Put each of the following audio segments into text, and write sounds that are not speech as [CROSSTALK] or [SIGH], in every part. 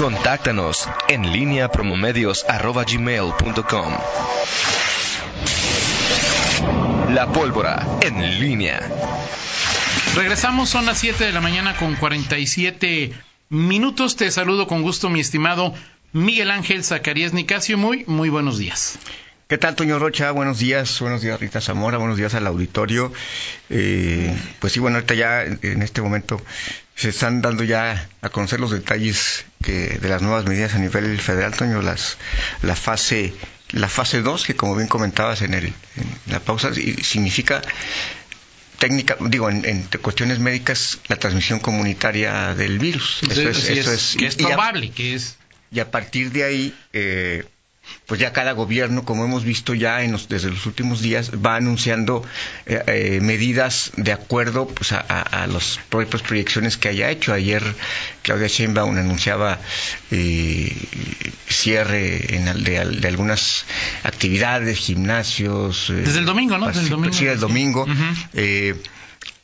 Contáctanos en línea promomedios.com. La pólvora en línea. Regresamos, son las 7 de la mañana con 47 minutos. Te saludo con gusto, mi estimado Miguel Ángel Zacarías Nicasio. Muy, muy buenos días. ¿Qué tal, Toño Rocha? Buenos días, buenos días, Rita Zamora, buenos días al auditorio. Eh, pues sí, bueno, ahorita ya en este momento se están dando ya a conocer los detalles que, de las nuevas medidas a nivel federal, Toño, las, la fase la fase 2, que como bien comentabas en, el, en la pausa, significa técnica, digo, en, cuestiones médicas, la transmisión comunitaria del virus. Eso es, eso es, que es probable, que es. Y a partir de ahí, eh, pues ya cada gobierno, como hemos visto ya en los, desde los últimos días, va anunciando eh, eh, medidas de acuerdo pues, a, a, las propias proyecciones que haya hecho. Ayer Claudia Sheinbaum anunciaba eh, cierre en, de, de, algunas actividades, gimnasios. Desde el domingo, ¿no? Desde el domingo. Sí, el domingo.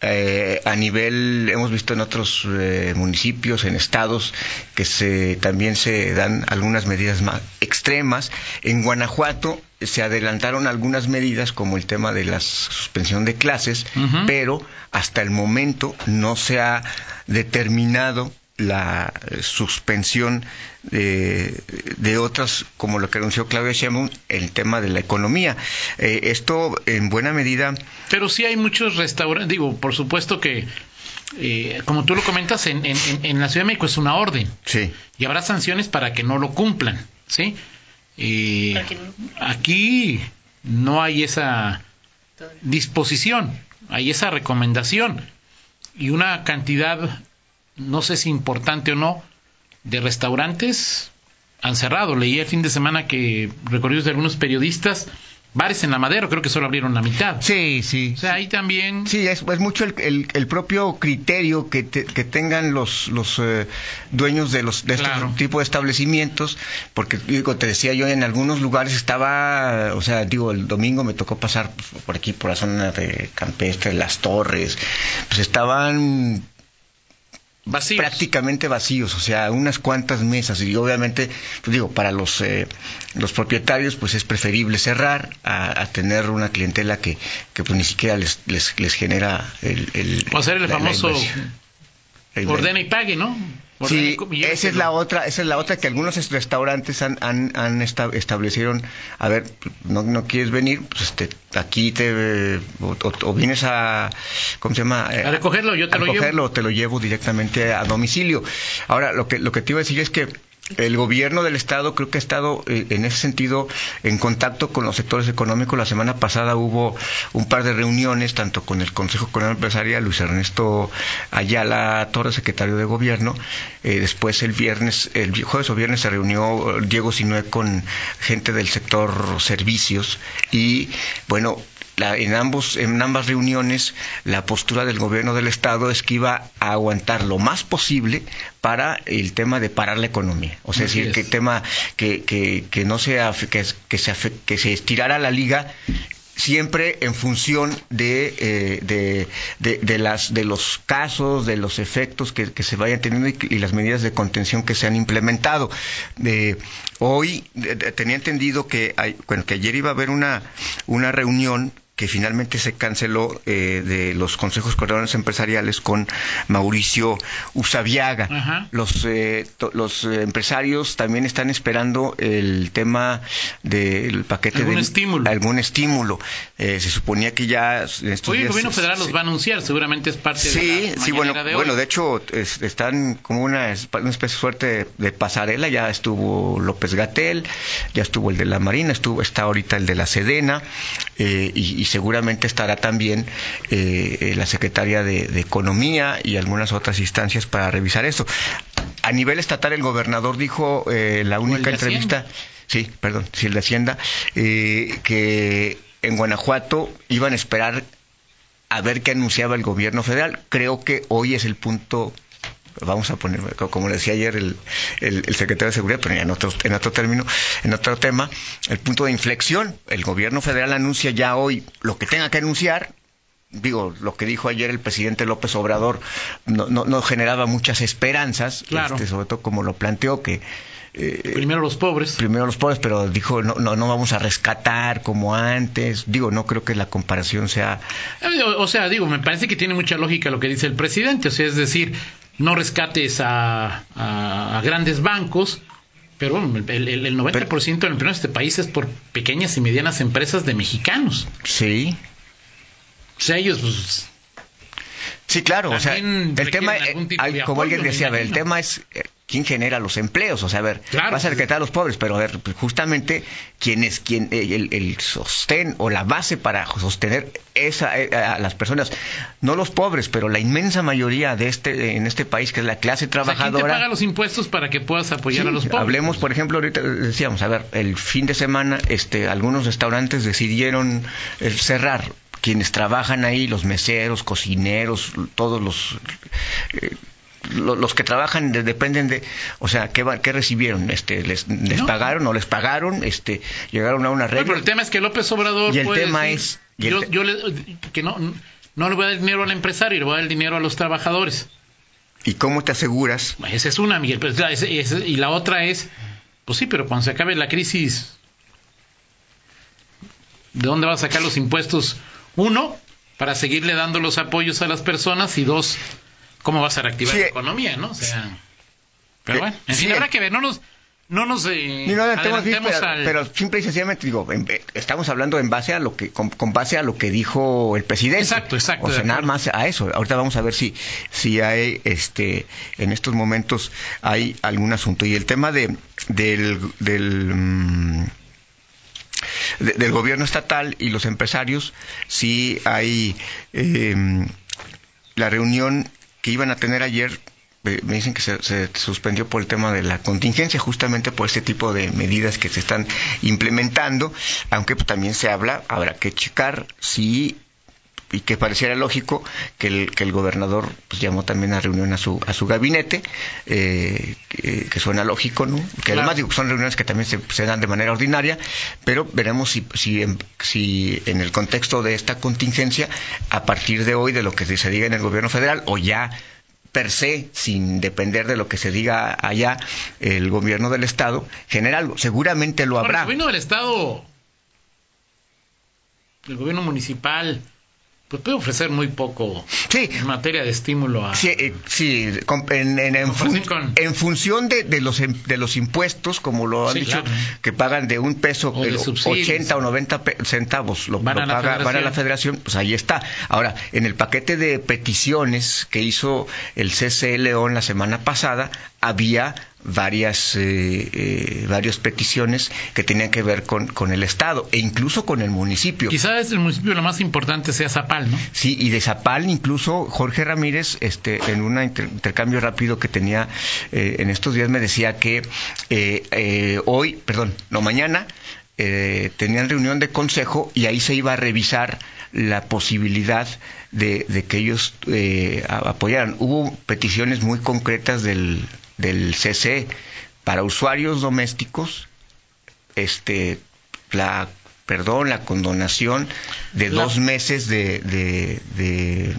Eh, a nivel, hemos visto en otros eh, municipios, en estados, que se, también se dan algunas medidas más extremas. En Guanajuato se adelantaron algunas medidas, como el tema de la suspensión de clases, uh -huh. pero hasta el momento no se ha determinado la suspensión de, de, otras, como lo que anunció Claudia Sheinbaum, el tema de la economía. Eh, esto, en buena medida... Pero sí hay muchos restaurantes, digo, por supuesto que, eh, como tú lo comentas, en, en, en, la Ciudad de México es una orden. Sí. Y habrá sanciones para que no lo cumplan, ¿sí? Eh, aquí no hay esa disposición, hay esa recomendación y una cantidad no sé si importante o no, de restaurantes han cerrado. Leí el fin de semana que recorridos de algunos periodistas, bares en la madera, creo que solo abrieron la mitad. Sí, sí. O sea, ahí también. Sí, es, es mucho el, el, el, propio criterio que, te, que tengan los, los eh, dueños de, los, de claro. este tipo de establecimientos, porque digo, te decía yo, en algunos lugares estaba, o sea, digo, el domingo me tocó pasar por aquí, por la zona de Campestre, Las Torres, pues estaban Vacíos. prácticamente vacíos, o sea, unas cuantas mesas y obviamente, pues digo, para los eh, los propietarios pues es preferible cerrar a, a tener una clientela que, que pues ni siquiera les les, les genera el, el o hacer el la, famoso la ordena y pague, ¿no? Sí, esa es la otra, esa es la otra que algunos restaurantes han, han, han establecieron, a ver, no, no quieres venir, pues este, aquí te, o, o, vienes a, ¿cómo se llama? A recogerlo, yo te a lo recogerlo, llevo. te lo llevo directamente a domicilio. Ahora, lo que, lo que te iba a decir es que el gobierno del estado creo que ha estado eh, en ese sentido en contacto con los sectores económicos. La semana pasada hubo un par de reuniones, tanto con el Consejo Económico Empresarial, Luis Ernesto Ayala Torres, secretario de gobierno. Eh, después el viernes, el jueves o viernes se reunió Diego Sinue con gente del sector servicios y bueno, la, en, ambos, en ambas reuniones la postura del gobierno del Estado es que iba a aguantar lo más posible para el tema de parar la economía. O sea, es decir, es. que el tema que, que, que no sea, que, que, se, que se estirara la liga siempre en función de, eh, de, de, de, las, de los casos, de los efectos que, que se vayan teniendo y, y, las medidas de contención que se han implementado. Eh, hoy tenía entendido que, hay, bueno, que ayer iba a haber una, una reunión que finalmente se canceló eh, de los consejos coordinadores empresariales con Mauricio Usabiaga. Ajá. Los, eh, los empresarios también están esperando el tema del paquete ¿Algún de estímulo. algún estímulo. Eh, se suponía que ya en estos Oye, días, el gobierno federal los va a anunciar, seguramente es parte sí, de la sí, bueno, de hoy. bueno, de hecho es, están como una, una especie de suerte de pasarela. Ya estuvo López Gatel, ya estuvo el de la Marina, estuvo está ahorita el de la Sedena y, y seguramente estará también eh, la secretaria de, de, Economía y algunas otras instancias para revisar esto. A nivel estatal, el gobernador dijo eh, la única entrevista, Hacienda. sí, perdón, sí, el de Hacienda, eh, que en Guanajuato iban a esperar a ver qué anunciaba el gobierno federal. Creo que hoy es el punto vamos a poner, como decía ayer el, el, el, secretario de Seguridad, pero en otro, en otro término, en otro tema, el punto de inflexión. El gobierno federal anuncia ya hoy lo que tenga que anunciar, digo, lo que dijo ayer el presidente López Obrador no, no, generaba muchas esperanzas, este, sobre todo como lo planteó que eh, primero los pobres. Primero los pobres, pero dijo, no, no, no vamos a rescatar como antes. Digo, no creo que la comparación sea... Eh, o, sea, digo, me parece que tiene mucha lógica lo que dice el presidente. O sea, es decir, no rescates a, a, grandes bancos, pero el, el, 90% del empleo en este país es por pequeñas y medianas empresas de mexicanos. Sí. O sea, ellos... Pues, sí, claro, o sea, el tema, eh, como alguien decía, el tema es quién genera los empleos. O sea, a ver, va a ser que a los pobres, pero a ver, pues, justamente quién es quien, el, el, sostén o la base para sostener esa, eh, a las personas, no los pobres, pero la inmensa mayoría de este, en este país, que es la clase trabajadora. ¿quién te paga los impuestos para que puedas apoyar a los pobres? Hablemos, por ejemplo, ahorita decíamos, a ver, el fin de semana, este, algunos restaurantes decidieron eh, cerrar quienes trabajan ahí, los meseros, cocineros, todos los eh, los que trabajan dependen de, o sea, ¿qué, qué recibieron? Este, les, les pagaron o les pagaron? Este, llegaron a una regla. pero el tema es que López Obrador y el tema es yo, yo que no no le voy a dar dinero al empresario, le voy a dar el dinero a los trabajadores. ¿Y cómo te aseguras? Esa es una, Miguel. y la otra es, pues sí, pero cuando se acabe la crisis, ¿de dónde va a sacar los impuestos? Uno, para seguirle dando los apoyos a las personas y dos, cómo vas a reactivar la economía, ¿no? O sea, pero bueno, en fin, habrá que ver, no nos no nos eh, pero, simple y sencillamente digo estamos hablando en base a lo que con, base a lo que dijo el presidente. Exacto exacto o sea nada más a eso. Ahorita vamos a ver si si hay este en estos momentos hay algún asunto. Y el tema de del del del gobierno estatal y los empresarios sí hay eh, la reunión que iban a tener ayer me dicen que se, suspendió por el tema de la contingencia, justamente por este tipo de medidas que se están implementando, aunque también se habla, habrá que checar si y que pareciera lógico que el, que el gobernador pues, llamó también a reunión a su, a su gabinete, eh, que, suena lógico, ¿no? Que además digo, son reuniones que también se, se, dan de manera ordinaria, pero veremos si, si, en, si en el contexto de esta contingencia, a partir de hoy, de lo que se diga en el gobierno federal, o ya per se, sin depender de lo que se diga allá, el gobierno del Estado, general, seguramente lo habrá. el gobierno del Estado, el gobierno municipal, pues puede ofrecer muy poco en materia de estímulo a... Sí, eh, en, en, función de, de, los, de los impuestos, como lo han dicho, que pagan de un peso, 80 o 90 centavos, lo, van, a paga, van a la federación, pues ahí está. Ahora, en el paquete de peticiones que hizo el CCE León la semana pasada, había varias, eh, eh, varias peticiones que tenían que ver con, con el Estado e incluso con el municipio. Quizás el municipio lo más importante sea Zapal, ¿no? Sí, y de Zapal incluso Jorge Ramírez, este, en un intercambio rápido que tenía eh, en estos días, me decía que hoy, perdón, no mañana, tenían reunión de consejo y ahí se iba a revisar la posibilidad de, de que ellos apoyaran. Hubo peticiones muy concretas del, del CC para usuarios domésticos, este, la, perdón, la condonación de dos meses de, de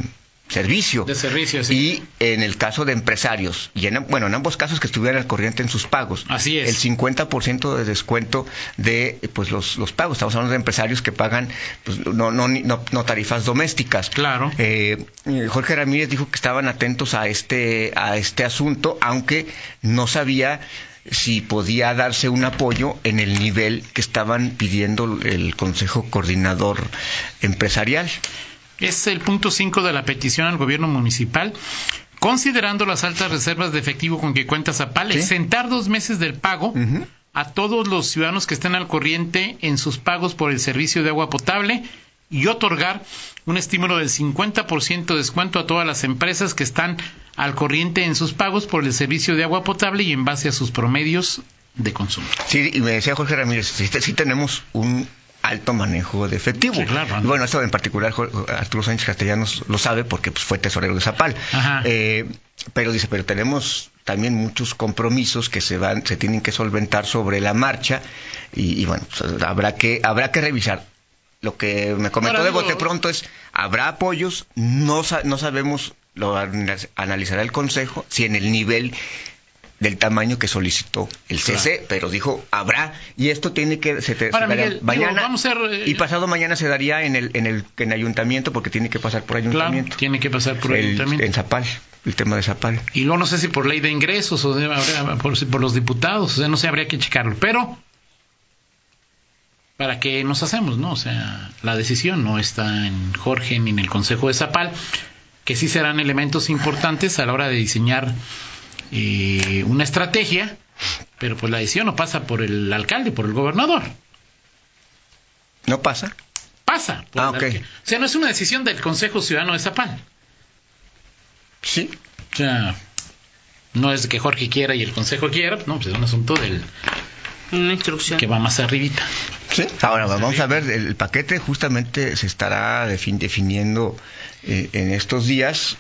servicio. De servicio, Y en el caso de empresarios, y en, bueno, en ambos casos que estuvieran al corriente en sus pagos. Así es. El 50% de descuento de pues los, los pagos. Estamos hablando de empresarios que pagan pues, no, no, no, tarifas domésticas. Claro. Eh, Jorge Ramírez dijo que estaban atentos a este, a este asunto, aunque no sabía si podía darse un apoyo en el nivel que estaban pidiendo el Consejo Coordinador Empresarial. Es el punto 5 de la petición al gobierno municipal. Considerando las altas reservas de efectivo con que cuenta Zapal, exentar dos meses del pago a todos los ciudadanos que estén al corriente en sus pagos por el servicio de agua potable y otorgar un estímulo del 50% de descuento a todas las empresas que están al corriente en sus pagos por el servicio de agua potable y en base a sus promedios de consumo. Sí, y me decía Jorge Ramírez, sí tenemos un alto manejo de efectivo. bueno, eso en particular Arturo Sánchez Castellanos lo sabe porque pues, fue tesorero de Zapal. Eh, pero dice, pero tenemos también muchos compromisos que se van, se tienen que solventar sobre la marcha y, bueno, pues, habrá que habrá que revisar. Lo que me comentó de bote pronto es habrá apoyos, no, no sabemos, lo analizará el Consejo, si en el nivel del tamaño que solicitó el CC, pero dijo habrá y esto tiene que se, mañana vamos a eh, y pasado mañana se daría en el en el en ayuntamiento porque tiene que pasar por ayuntamiento. tiene que pasar por ayuntamiento. En Zapal, el tema de Zapal. Y luego no sé si por ley de ingresos o por, por los diputados, o sea, no sé, habría que checarlo, pero para qué nos hacemos, ¿no? O sea, la decisión no está en Jorge ni en el Consejo de Zapal, que sí serán elementos importantes a la hora de diseñar eh, una estrategia, pero pues la decisión no pasa por el alcalde, por el gobernador. ¿No pasa? Pasa. ah, ok. O sea, no es una decisión del Consejo Ciudadano de Zapal. Sí. O sea, no es que Jorge quiera y el Consejo quiera, no, pues es un asunto del... Una instrucción. Que va más arribita. Sí. Ahora vamos a ver, el paquete justamente se estará definiendo eh, en estos días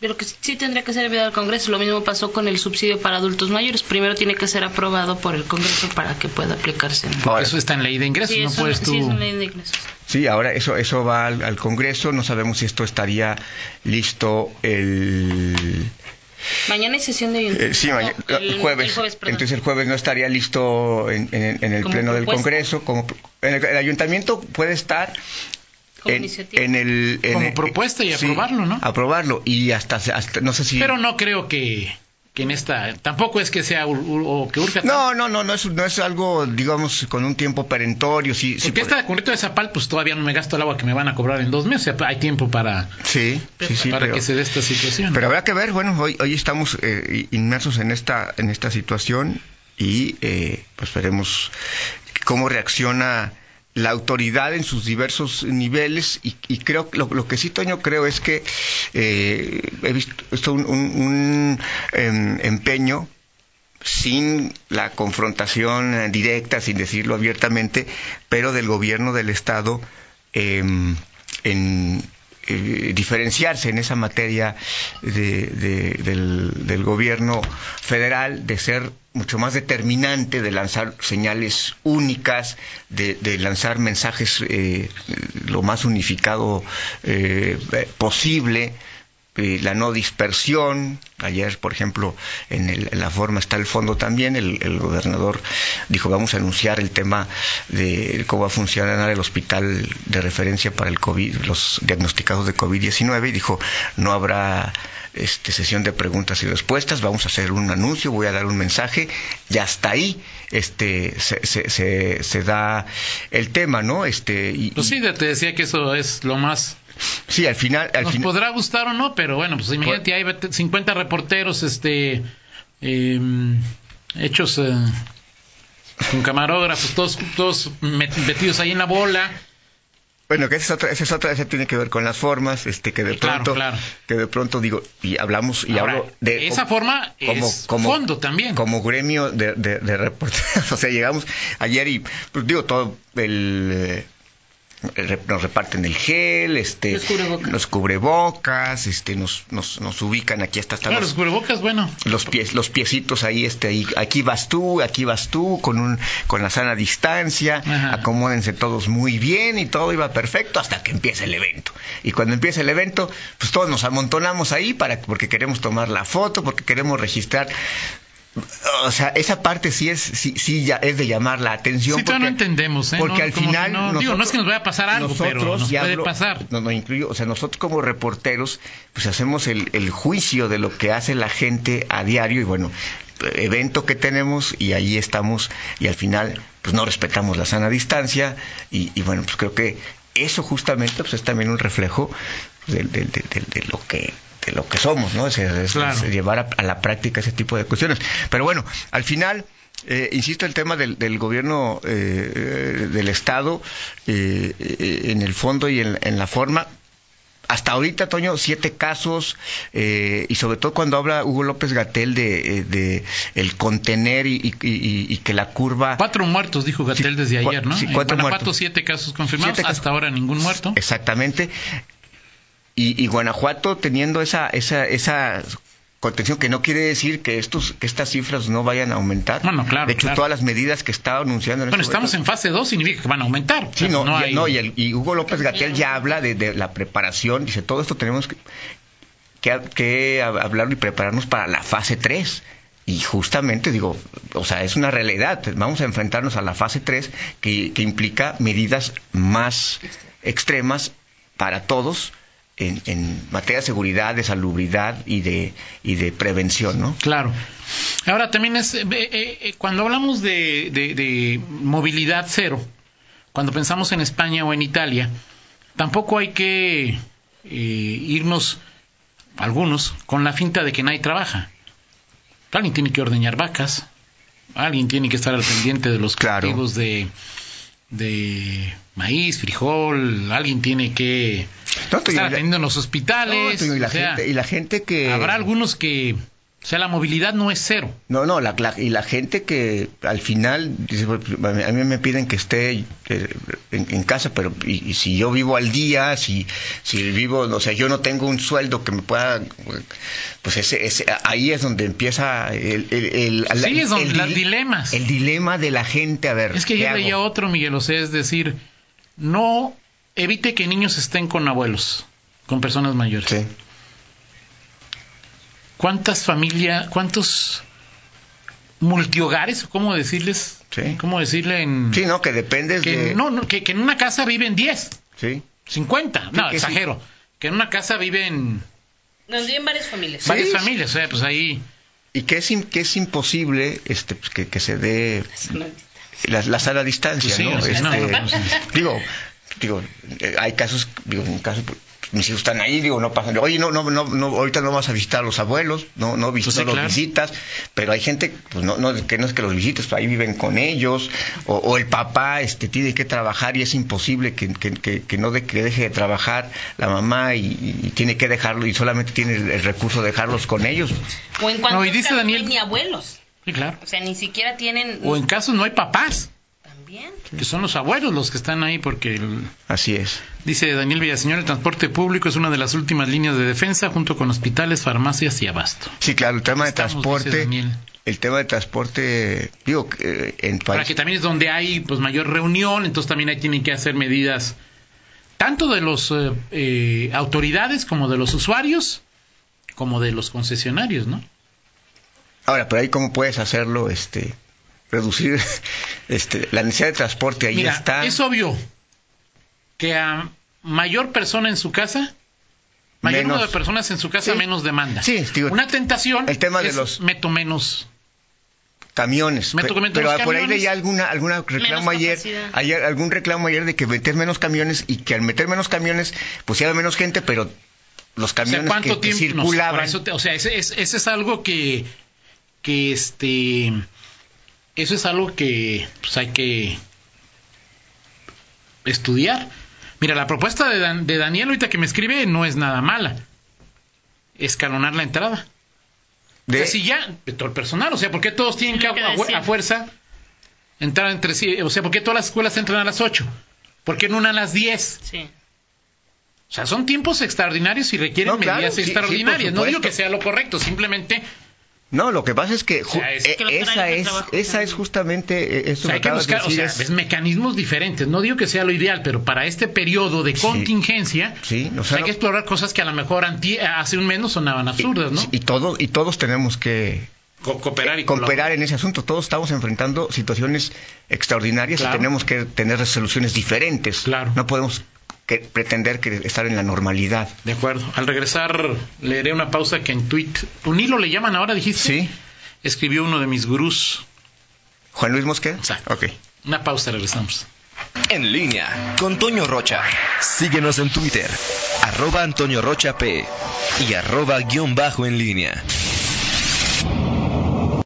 pero que sí tendría que ser enviado al Congreso. Lo mismo pasó con el subsidio para adultos mayores. Primero tiene que ser aprobado por el Congreso para que pueda aplicarse. eso está en ley de ingresos, sí, no puedes tú... Sí, es en ley de ingresos. Sí, ahora eso eso va al, Congreso. No sabemos si esto estaría listo el... Mañana hay sesión de ayuntamiento. Eh, sí, mañana, el, jueves. Entonces el jueves no estaría listo en, el Pleno del Congreso. Como, el, ayuntamiento puede estar en, el, como propuesta y aprobarlo, ¿no? Aprobarlo y hasta, hasta, no sé si. Pero no creo que, que en esta tampoco es que sea o que urja. No, no, no, no es, no es algo, digamos, con un tiempo perentorio. Sí, Porque esta concreto de Zapal, pues todavía no me gasto el agua que me van a cobrar en dos meses. hay tiempo para, sí, sí, sí, para que se dé esta situación. Pero habrá que ver, bueno, hoy, hoy estamos eh, inmersos en esta, en esta situación y eh, pues veremos cómo reacciona la autoridad en sus diversos niveles y, creo lo, lo, que sí Toño creo es que eh, he visto un, em, empeño sin la confrontación directa, sin decirlo abiertamente, pero del gobierno del Estado em, en eh, diferenciarse en esa materia del, gobierno federal, de ser mucho más determinante, de lanzar señales únicas, de, lanzar mensajes eh, lo más unificado eh, posible la no dispersión. Ayer, por ejemplo, en, la forma está el fondo también. El, gobernador dijo, vamos a anunciar el tema de cómo va a funcionar el hospital de referencia para el COVID, los diagnosticados de COVID-19 y dijo, no habrá este, sesión de preguntas y respuestas, vamos a hacer un anuncio, voy a dar un mensaje y hasta ahí este, se, se, se, da el tema, ¿no? Este, y, pues sí, te decía que eso es lo más Sí, al final... Al Nos podrá gustar o no, pero bueno, pues imagínate, hay 50 reporteros este, em, hechos eh, con camarógrafos, todos, todos metidos ahí en la bola. Bueno, que esa es otra, esa es otra, esa tiene que ver con las formas, este, que de pronto, que de pronto digo, y hablamos, y hablo de... Esa forma como, es como, fondo también. Como gremio de, de, de reporteros, [LAUGHS] o sea, llegamos ayer y, pues digo, todo el... Nos reparten el gel, este, los cubrebocas, este, nos, nos, nos, ubican aquí hasta, hasta los, cubrebocas, bueno, los pies, los piecitos ahí, este, ahí, aquí vas tú, aquí vas tú, con un, con la sana distancia, acomódense todos muy bien y todo iba perfecto hasta que empieza el evento. Y cuando empieza el evento, pues todos nos amontonamos ahí para, porque queremos tomar la foto, porque queremos registrar o sea, esa parte sí es sí, sí ya es de llamar la atención. Sí, porque, no entendemos, ¿eh? Porque al final. No, digo, no es que nos vaya a pasar algo, pero nos puede pasar. No, no incluyo, o sea, nosotros como reporteros, pues hacemos el, el juicio de lo que hace la gente a diario y bueno, evento que tenemos y ahí estamos y al final pues no respetamos la sana distancia y, y bueno, pues creo que eso justamente pues es también un reflejo de, de, de, de lo que lo que somos, ¿no? Es, llevar a, la práctica ese tipo de cuestiones. Pero bueno, al final... Eh, insisto, el tema del, gobierno eh, del Estado eh, en el fondo y en, la forma. Hasta ahorita, Toño, siete casos y sobre todo cuando habla Hugo López Gatel de, el contener y, que la curva. Cuatro muertos, dijo Gatel desde ayer, ¿no? Sí, cuatro muertos. siete casos confirmados, hasta ahora ningún muerto. Exactamente y, Guanajuato teniendo esa, esa, esa contención, que no quiere decir que estos que estas cifras no vayan a aumentar. Bueno, claro. De hecho, todas las medidas que está anunciando. En bueno, este estamos en fase 2, significa que van a aumentar. Sí, no, y, Hugo López Gatel ya habla de, la preparación, dice, todo esto tenemos que, que, hablar y prepararnos para la fase 3. Y justamente digo, o sea, es una realidad. Vamos a enfrentarnos a la fase 3 que, que implica medidas más extremas para todos en, materia de seguridad, de salubridad y de, y de prevención, ¿no? Claro. Ahora también es, eh, eh, eh, cuando hablamos de, de, movilidad cero, cuando pensamos en España o en Italia, tampoco hay que irnos, algunos, con la finta de que nadie trabaja. Alguien tiene que ordeñar vacas, alguien tiene que estar al pendiente de los cultivos de de maíz, frijol, alguien tiene que estar atendiendo en los hospitales. y, la gente, y la gente que... Habrá algunos que o sea, la movilidad no es cero. No, no, la, y la gente que al final, a mí me piden que esté eh, en, casa, pero y, si yo vivo al día, si, si vivo, o sea, yo no tengo un sueldo que me pueda, pues ese, ese ahí es donde empieza el... el, sí, es donde los dilemas. El dilema de la gente, a ver. Es que yo leía otro, Miguel, o sea, es decir, no evite que niños estén con abuelos, con personas mayores. Sí cuántas familias, cuántos multihogares, ¿cómo decirles? Sí. ¿Cómo decirle en...? Sí, no, que depende de... No, que, en una casa viven 10. Sí. 50. no, exagero. Que en una casa viven... Donde viven varias familias. Varias familias, o sea, pues ahí... Y que es, que es imposible este, pues, que, que, se dé la, la sana distancia, sí, ¿no? Este, digo, digo, eh, hay casos, digo, un caso mis hijos están ahí, digo, no pasa Oye, no, no, no, no, ahorita no vas a visitar a los abuelos, no, no, pues los visitas, pero hay gente, pues no, no, que no es que los visites, pues ahí viven con ellos, o, el papá este, tiene que trabajar y es imposible que, que, que, no de, que deje de trabajar la mamá y, tiene que dejarlo y solamente tiene el, recurso de dejarlos con ellos. O en cuanto no, y dice Daniel, ni abuelos. Sí, claro. O sea, ni siquiera tienen... O en casos no hay papás. Que son los abuelos los que están ahí porque... Así es. Dice Daniel Villaseñor, el transporte público es una de las últimas líneas de defensa junto con hospitales, farmacias y abasto. Sí, claro, el tema de transporte... El tema de transporte, digo, en Para que también es donde hay pues mayor reunión, entonces también ahí tienen que hacer medidas tanto de los eh, eh, autoridades como de los usuarios, como de los concesionarios, ¿no? Ahora, pero ahí cómo puedes hacerlo, este, reducir este, la necesidad de transporte. Ahí está. Es obvio que a mayor persona en su casa, mayor número de personas en su casa, menos demanda. Sí, Una tentación. El tema de los. Meto menos camiones. pero por ahí leía alguna alguna reclamo ayer, ayer, algún reclamo ayer de que meter menos camiones y que al meter menos camiones pues iba menos gente, pero los camiones que, circulaban. o sea, ese, ese, es algo que que este eso es algo que pues, hay que estudiar. Mira, la propuesta de, Daniel ahorita que me escribe no es nada mala. Escalonar la entrada. De... si ya, de todo el personal, o sea, ¿por qué todos tienen que, a, fuerza entrar entre sí? O sea, ¿por qué todas las escuelas entran a las 8? ¿Por qué en una a las 10? Sí. O sea, son tiempos extraordinarios y requieren medidas extraordinarias. no digo que sea lo correcto, simplemente no, lo que pasa es que, eh, esa es esa es justamente eso hay que buscar, o sea, es... mecanismos diferentes. No digo que sea lo ideal, pero para este periodo de contingencia, sí, hay que explorar cosas que a lo mejor hace un mes no sonaban absurdas, ¿no? Y, todo, y todos tenemos que cooperar y cooperar en ese asunto. Todos estamos enfrentando situaciones extraordinarias y tenemos que tener resoluciones diferentes. Claro. No podemos que pretender que estar en la normalidad. De acuerdo. Al regresar leeré una pausa que en tweet, un hilo le llaman ahora, dijiste. Sí. Escribió uno de mis gurús. Juan Luis Mosquera. Exacto. Ok. Una pausa, regresamos. En línea con Toño Rocha. Síguenos en Twitter, arroba Antonio Rocha P y arroba guion bajo en línea.